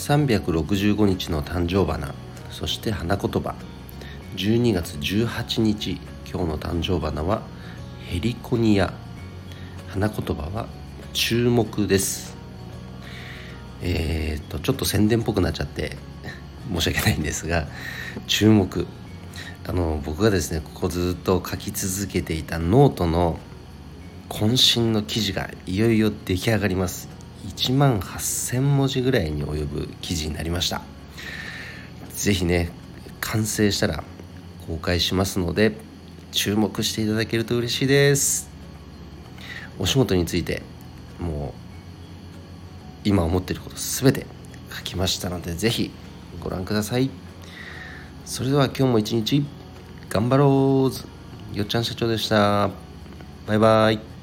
365日の誕生花そして花言葉。12月18日今日の誕生花はヘリコニア。花言葉は注目です。えー、っとちょっと宣伝っぽくなっちゃって申し訳ないんですが注目。あの僕がですねここずっと書き続けていたノートの渾身の記事がいよいよ出来上がります。1万8000文字ぐらいに及ぶ記事になりました。是非ね完成したら公開しますので注目していただけると嬉しいです。お仕事についてもう今思ってること全て書きましたので是非ご覧ください。それでは今日も一日頑張ろう。よっちゃん社長でした。バイバイ。